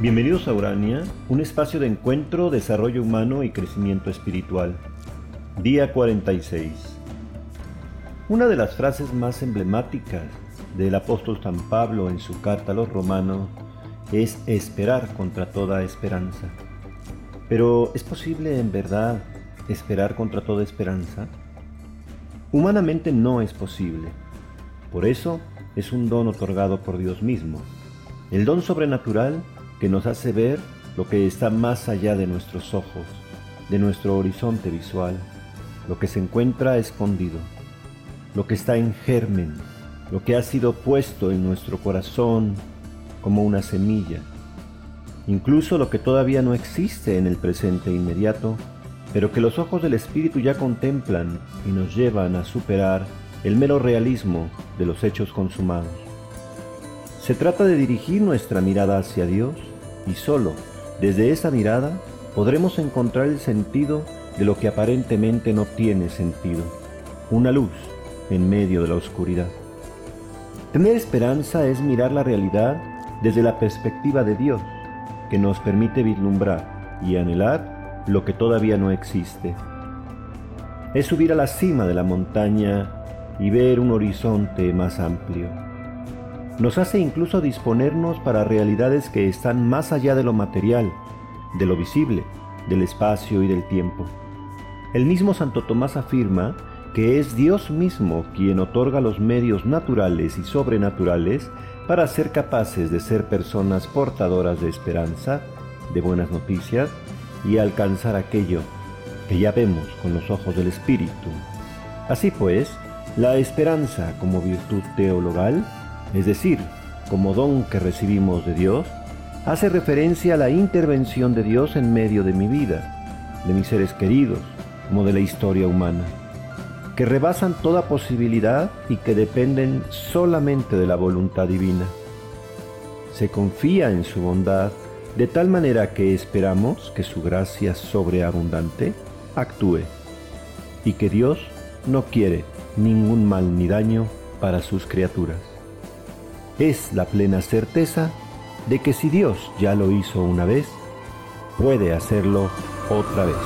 Bienvenidos a Urania, un espacio de encuentro, desarrollo humano y crecimiento espiritual. Día 46. Una de las frases más emblemáticas del apóstol San Pablo en su carta a los romanos es esperar contra toda esperanza. Pero ¿es posible en verdad esperar contra toda esperanza? Humanamente no es posible. Por eso es un don otorgado por Dios mismo. El don sobrenatural que nos hace ver lo que está más allá de nuestros ojos, de nuestro horizonte visual, lo que se encuentra escondido, lo que está en germen, lo que ha sido puesto en nuestro corazón como una semilla, incluso lo que todavía no existe en el presente inmediato, pero que los ojos del Espíritu ya contemplan y nos llevan a superar el mero realismo de los hechos consumados. Se trata de dirigir nuestra mirada hacia Dios y solo desde esa mirada podremos encontrar el sentido de lo que aparentemente no tiene sentido, una luz en medio de la oscuridad. Tener esperanza es mirar la realidad desde la perspectiva de Dios, que nos permite vislumbrar y anhelar lo que todavía no existe. Es subir a la cima de la montaña y ver un horizonte más amplio nos hace incluso disponernos para realidades que están más allá de lo material, de lo visible, del espacio y del tiempo. El mismo Santo Tomás afirma que es Dios mismo quien otorga los medios naturales y sobrenaturales para ser capaces de ser personas portadoras de esperanza, de buenas noticias y alcanzar aquello que ya vemos con los ojos del Espíritu. Así pues, la esperanza como virtud teologal es decir, como don que recibimos de Dios, hace referencia a la intervención de Dios en medio de mi vida, de mis seres queridos, como de la historia humana, que rebasan toda posibilidad y que dependen solamente de la voluntad divina. Se confía en su bondad de tal manera que esperamos que su gracia sobreabundante actúe y que Dios no quiere ningún mal ni daño para sus criaturas es la plena certeza de que si Dios ya lo hizo una vez, puede hacerlo otra vez.